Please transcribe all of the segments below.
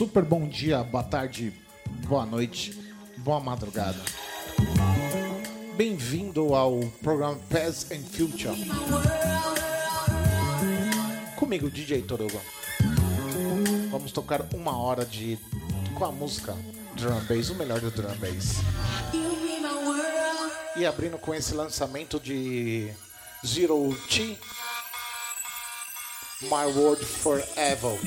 super bom dia, boa tarde, boa noite, boa madrugada. Bem-vindo ao programa Past and Future. Comigo, DJ Torugo. Vamos tocar uma hora de com a música Drum Bass, o melhor do Drum Bass. E abrindo com esse lançamento de Zero T, My World Forever.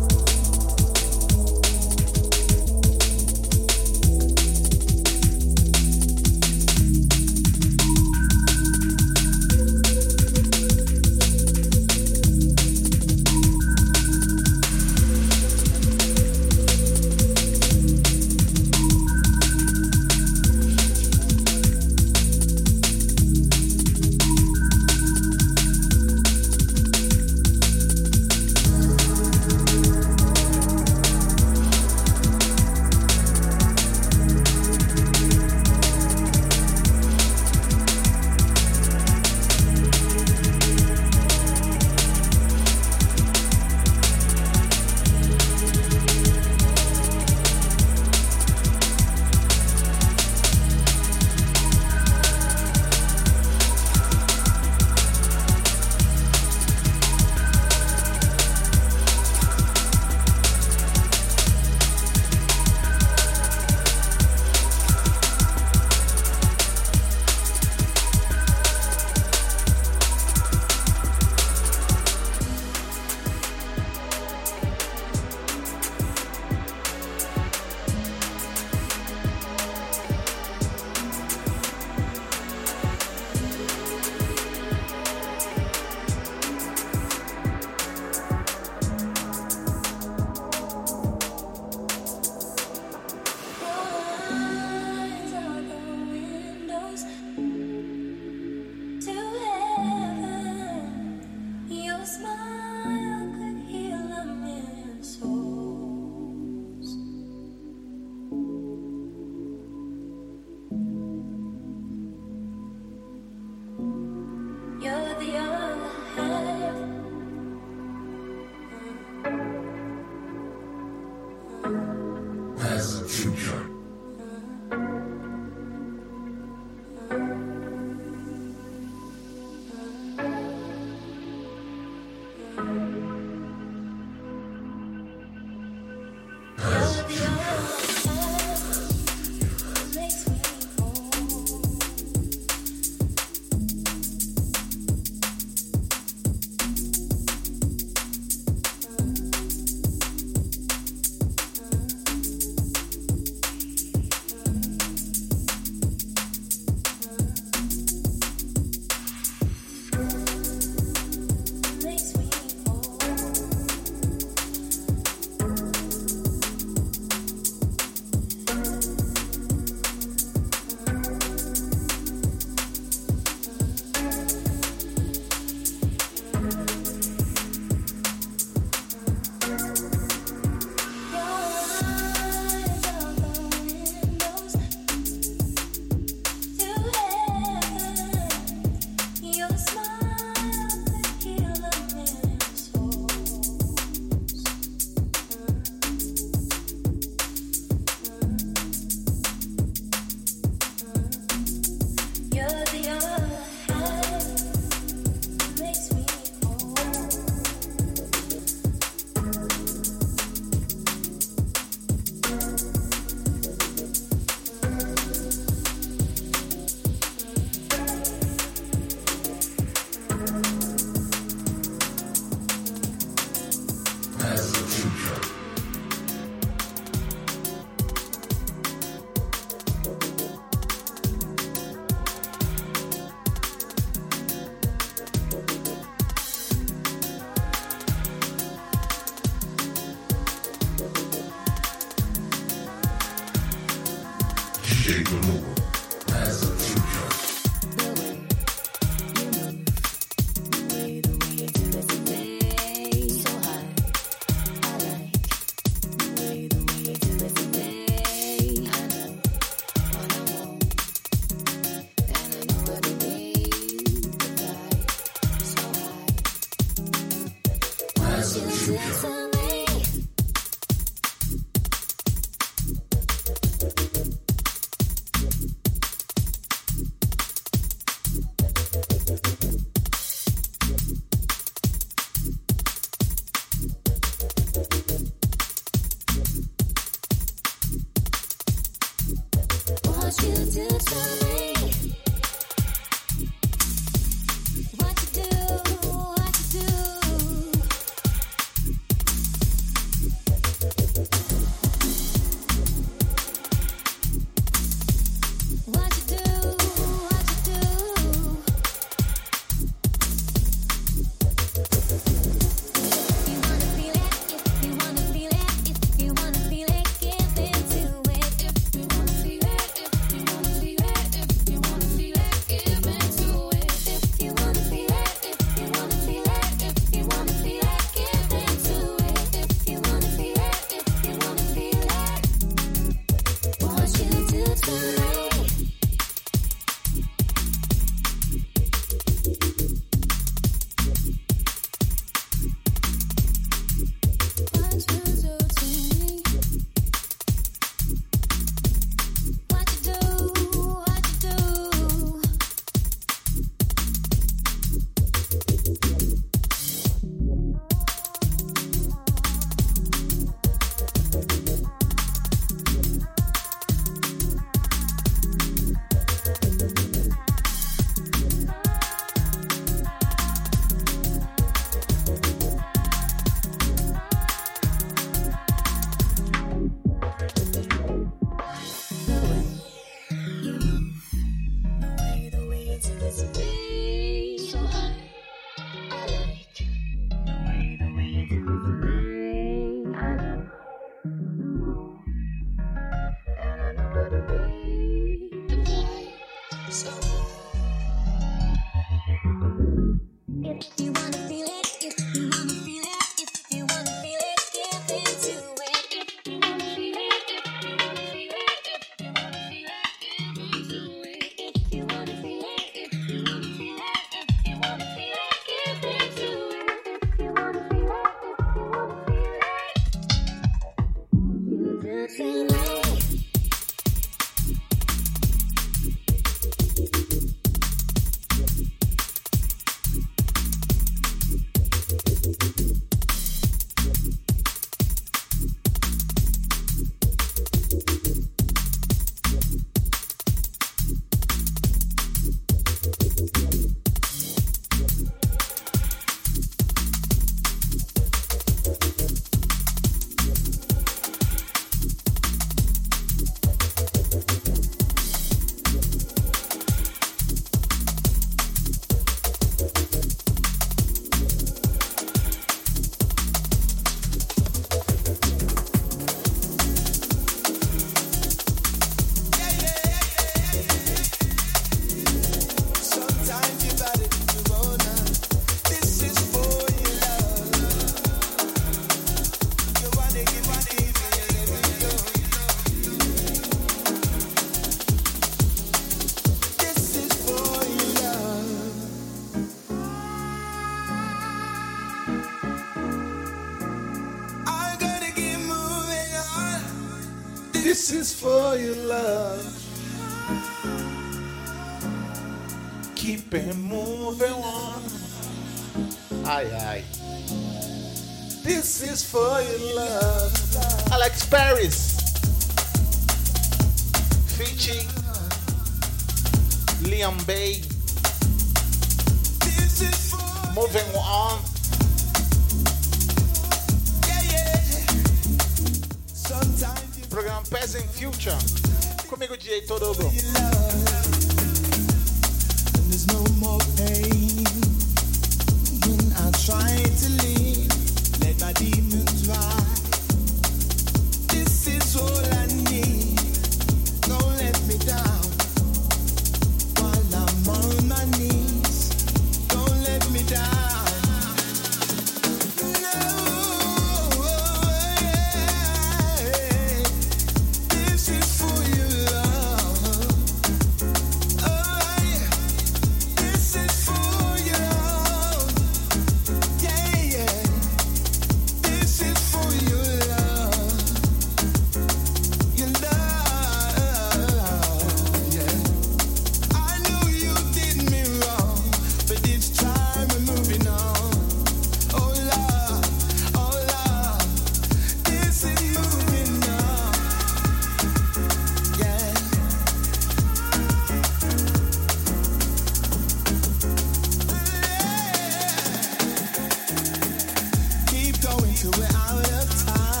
Till we're out of time.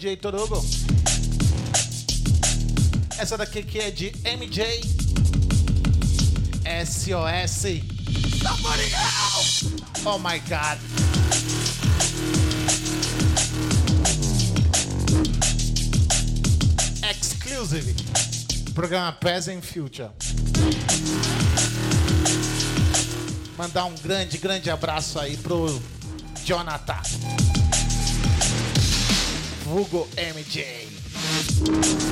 DJ Torugo. Essa daqui que é de MJ SOS. Somebody tá help! Oh my god. Exclusive. Programa Present Future. Mandar um grande, grande abraço aí pro Jonathan vulgo MJ.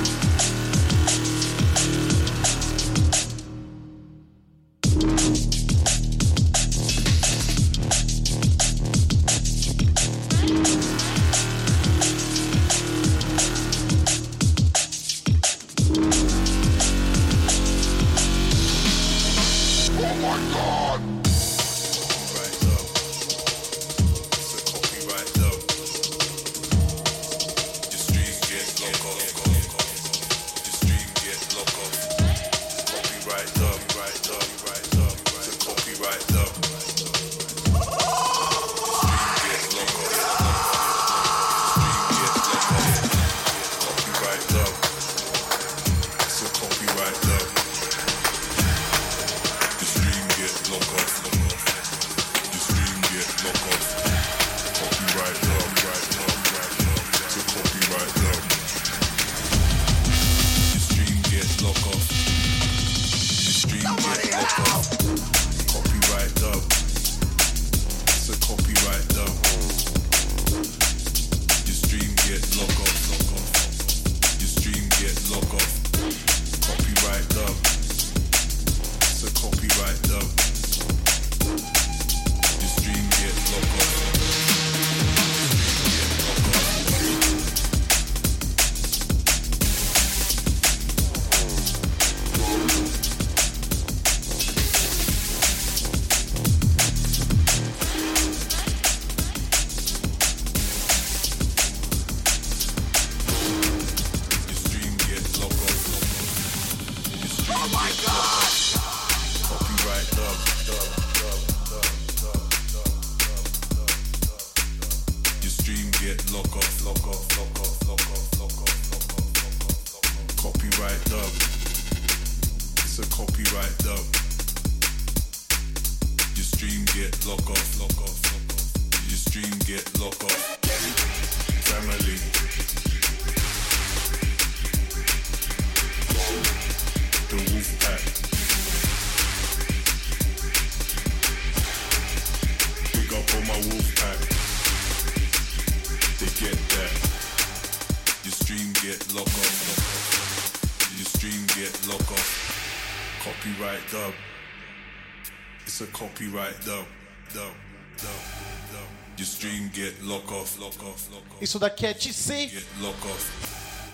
Isso daqui é TC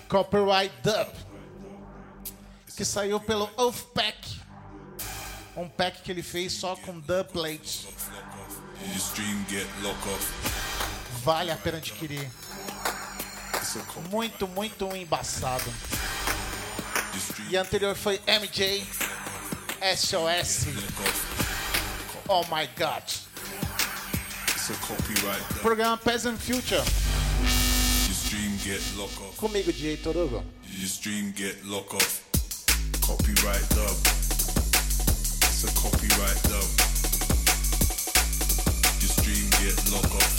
Copyright Dub. Que saiu pelo Off Pack, um pack que ele fez só com dub plates. Vale a pena adquirir. Muito, muito embaçado. E anterior foi MJ SOS. Oh my God. It's a copyright. Programa Program Peasant Future. Your dream get lock off. Comigo, DJ Torogo. Your dream get lock off. Copyright dub. It's a copyright dub. Your dream get lock off.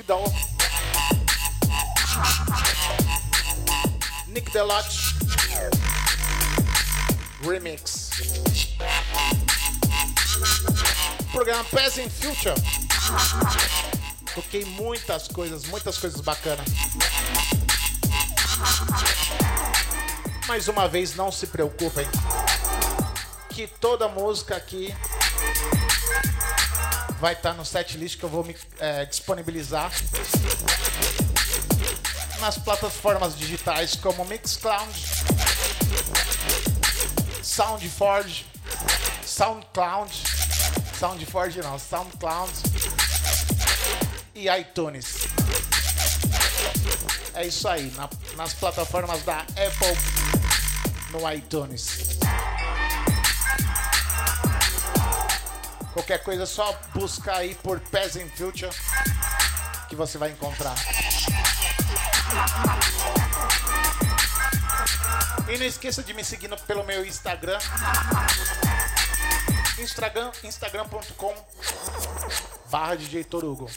Individual. Nick Delotte. Remix. Programa Peasant Future. Toquei muitas coisas, muitas coisas bacanas. Mais uma vez, não se preocupem. Que toda música aqui vai estar no setlist que eu vou me é, disponibilizar nas plataformas digitais como Mixcloud, Soundforge, Soundcloud, Soundforge não, Soundcloud e iTunes. É isso aí, na- nas plataformas da Apple no iTunes. Qualquer coisa é só buscar aí por Peasant Future que você vai encontrar. E não esqueça de me seguir pelo meu Instagram. Instagram instagram.com barra DJ Torugo.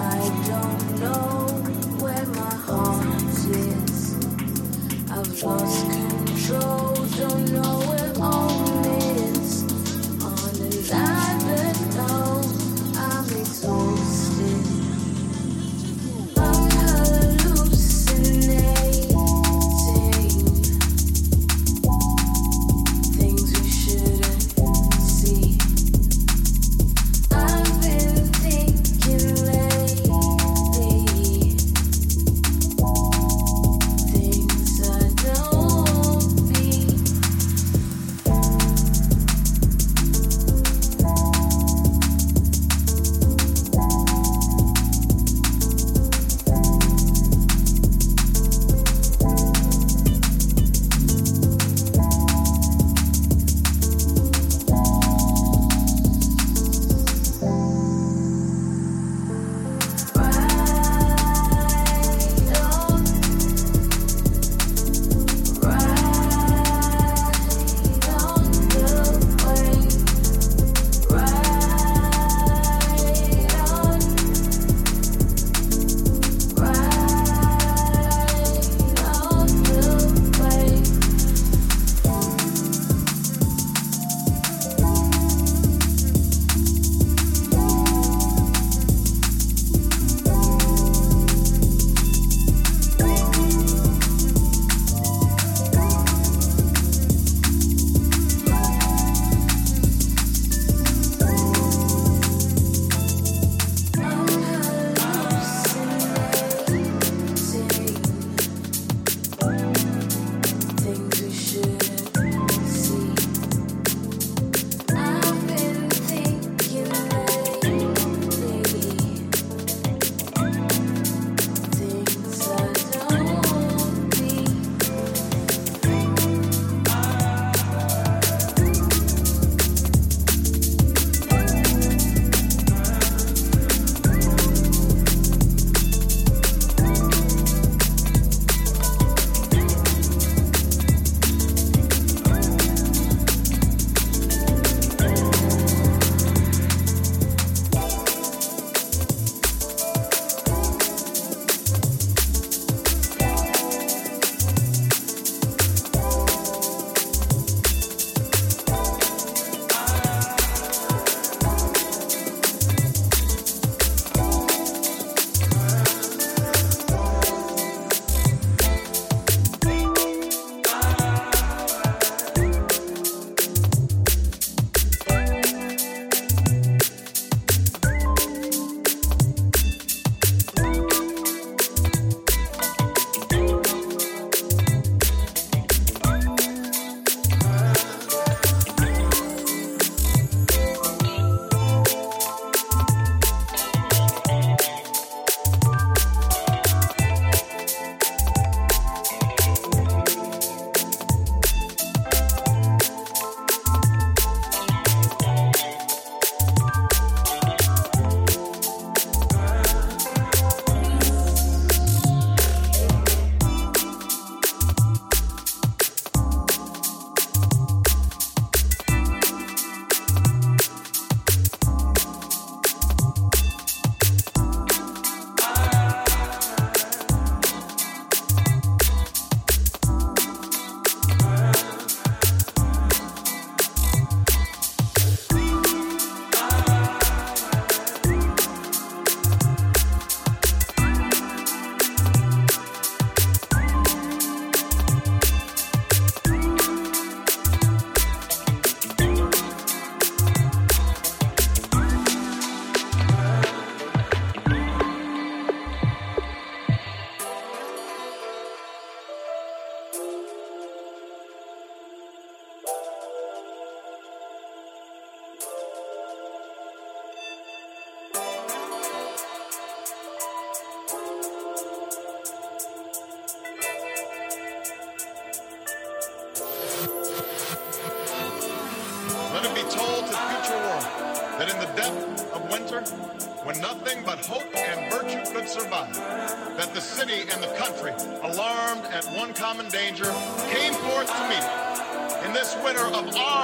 I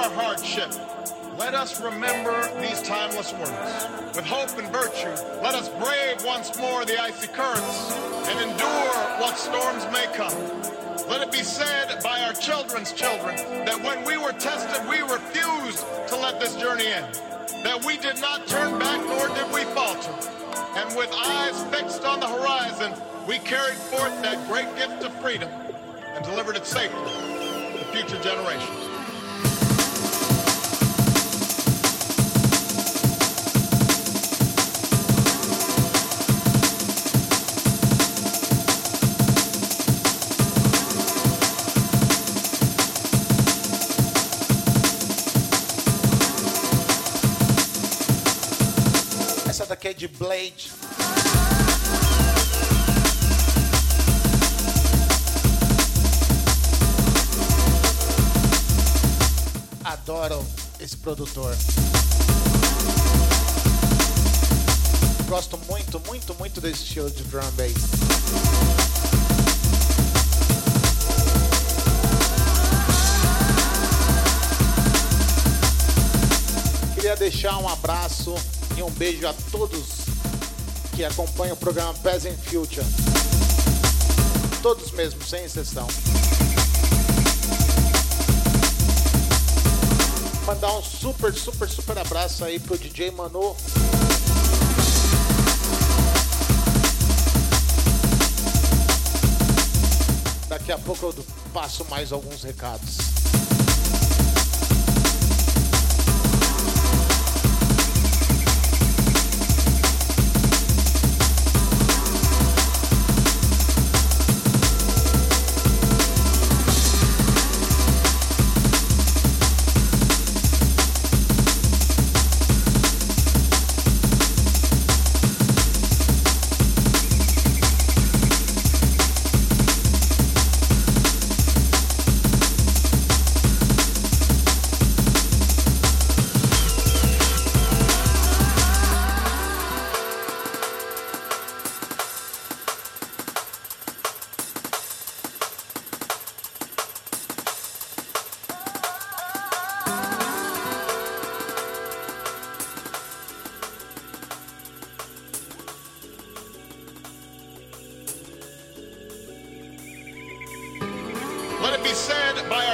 our hardship, let us remember these timeless words. With hope and virtue, let us brave once more the icy currents and endure what storms may come. Let it be said by our children's children that when we were tested, we refused to let this journey end. That we did not turn back, nor did we falter. And with eyes fixed on the horizon, we carried forth that great gift of freedom and delivered it safely to future generations. Daqui é de Blade. Adoro esse produtor. Gosto muito, muito, muito desse estilo de drum bass. Queria deixar um abraço e um beijo a todos que acompanham o programa Peasant Future. Todos mesmo, sem exceção. Mandar um super, super, super abraço aí pro DJ Manu. Daqui a pouco eu passo mais alguns recados.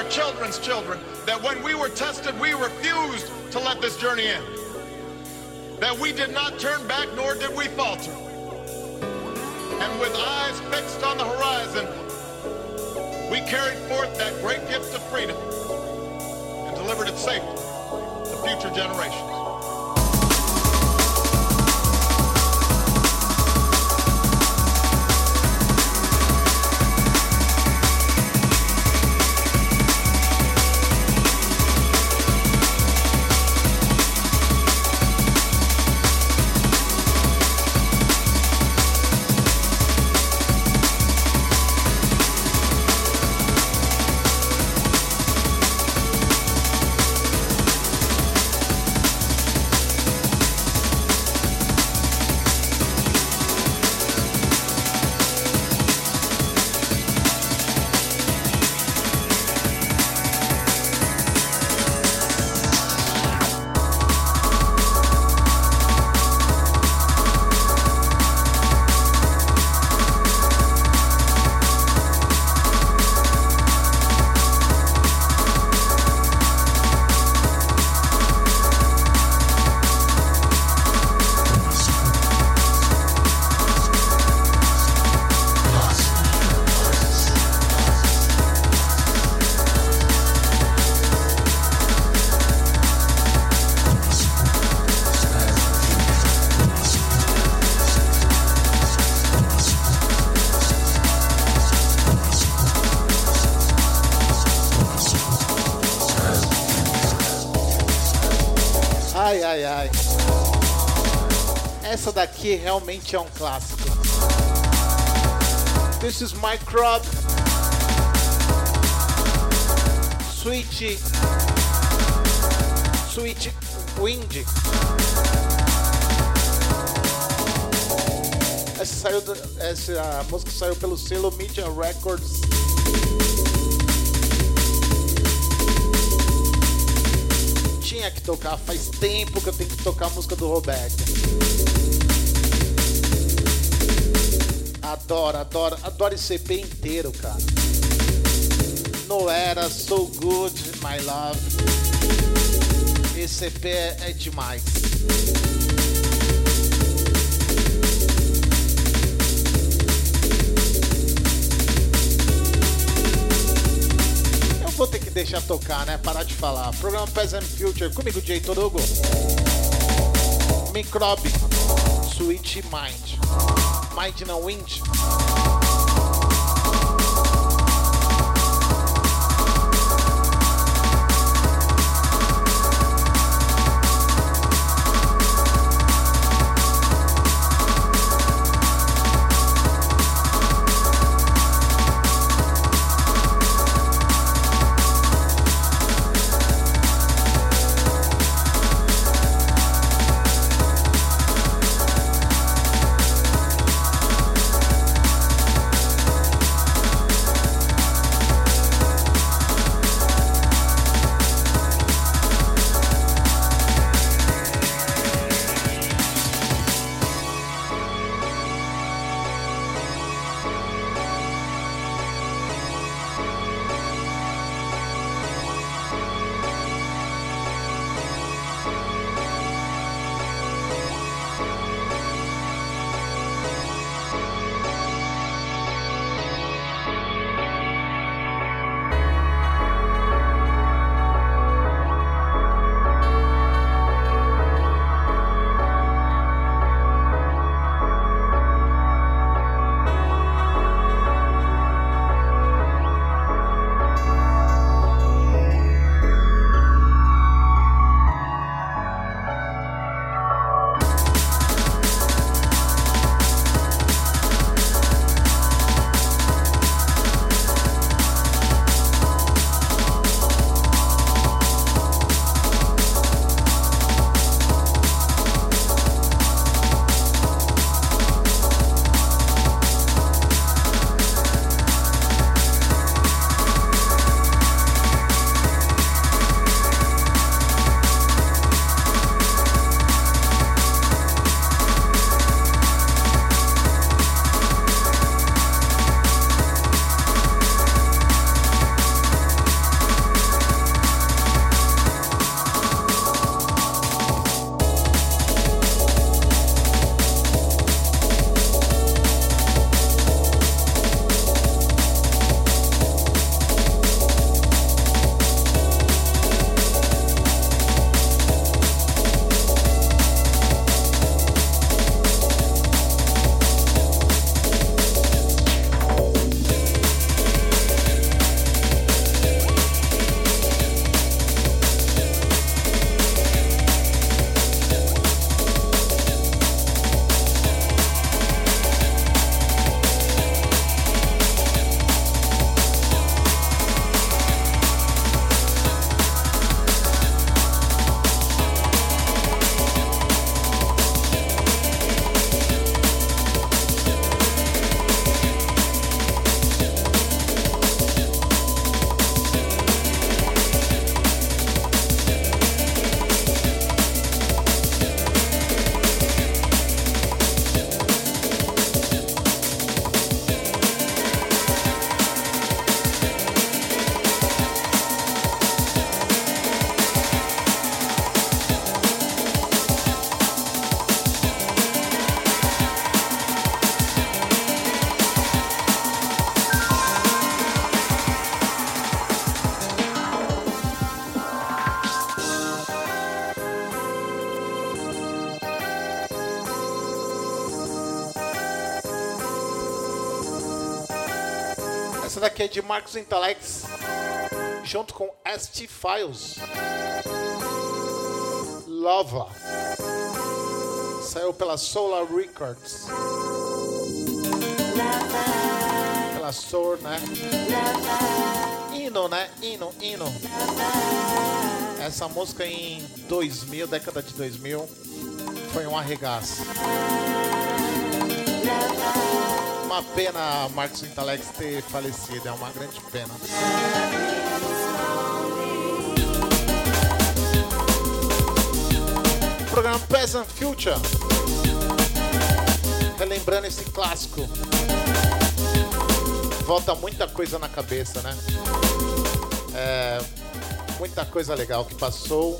Our children's children that when we were tested, we refused to let this journey end. That we did not turn back, nor did we falter. And with eyes fixed on the horizon, we carried forth that great gift of freedom and delivered it safely to future generations. que realmente é um clássico. This is my crop. Sweet, Sweet Wind. Essa, saiu, essa música saiu pelo selo Media Records. tinha que tocar, faz tempo que eu tenho que tocar a música do Roberto. Adoro, adoro, adoro esse EP inteiro, cara. No era So Good, My Love. Esse EP é, é demais. Eu vou ter que deixar tocar, né? Parar de falar. Programa Peasant Future, comigo, Jay Torugo. Microbe, Sweet Mind. Mind não Wind. É de Marcos Intalex, junto com ST Files. Lova. Saiu pela Solar Records. Pela Soul, né? Hino, né? Hino, hino. Essa música em 2000, década de 2000, foi um arregaço. Uma pena Marcos Intalex ter falecido, é uma grande pena. Programa Present Future. Relembrando esse clássico. Volta muita coisa na cabeça, né? É, muita coisa legal que passou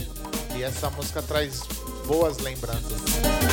e essa música traz boas lembranças.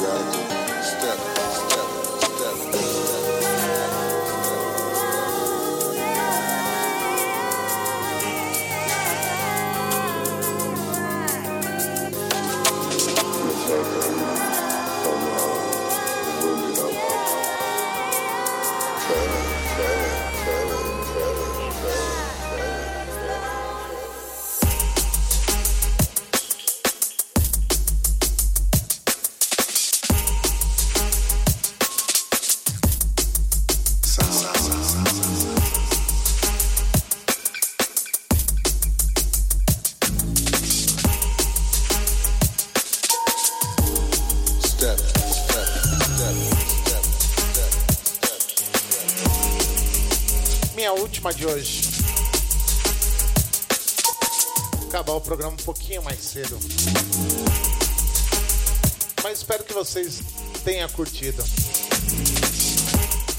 step. Última de hoje. Acabar o programa um pouquinho mais cedo. Mas espero que vocês tenham curtido.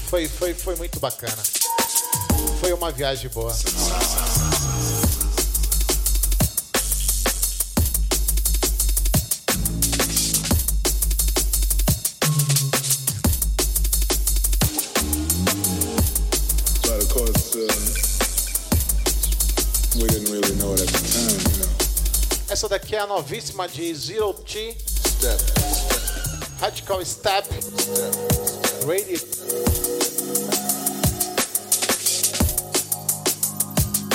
Foi, foi, foi muito bacana. Foi uma viagem boa. Essa daqui é a novíssima de Zero T. Radical Step. Radio.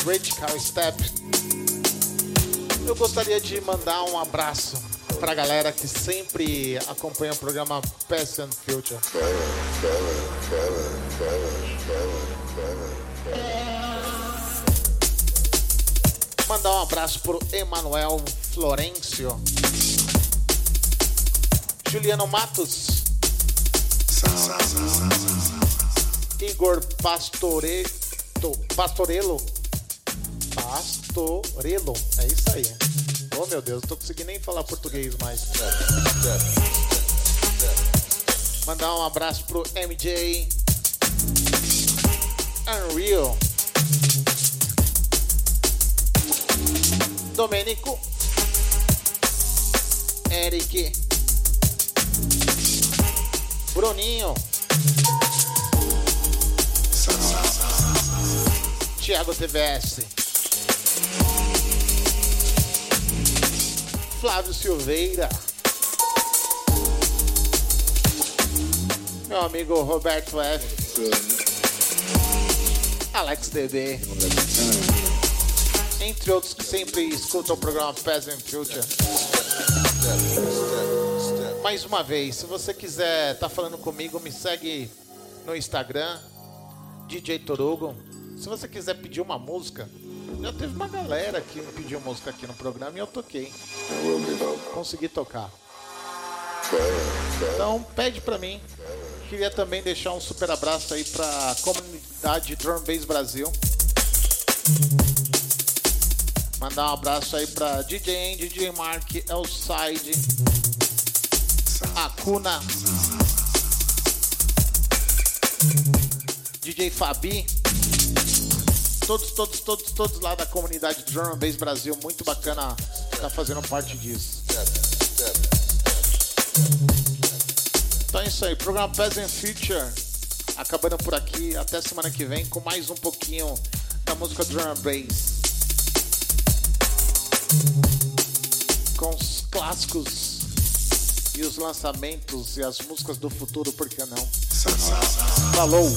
Radical Step. Eu gostaria de mandar um abraço pra galera que sempre acompanha o programa Past and Future. Mandar um abraço pro Emanuel Florencio. Juliano Matos. Igor Pastoreto, Pastorello. Pastorello. É isso aí. Oh meu Deus, não tô conseguindo nem falar português mais. Mandar um abraço pro MJ. Unreal. Domenico, Eric, Bruninho, Thiago TVS, Flávio Silveira, meu amigo Roberto F, Alex DB, entre outros que sempre escutam o programa Peasant Future. Mais uma vez, se você quiser estar falando comigo, me segue no Instagram, DJ Torugo. Se você quiser pedir uma música, já teve uma galera que me pediu música aqui no programa e eu toquei. Consegui tocar. Então pede pra mim. Queria também deixar um super abraço aí pra comunidade Drum Bass Brasil. Mandar um abraço aí pra DJ Andy, DJ Mark, Elside, Akuna, DJ Fabi. Todos, todos, todos, todos lá da comunidade Drum Bass Brasil. Muito bacana estar fazendo parte disso. Então é isso aí. Programa Peasant Future acabando por aqui. Até semana que vem com mais um pouquinho da música Drum Bass. Com os clássicos e os lançamentos e as músicas do futuro, por que não? Falou!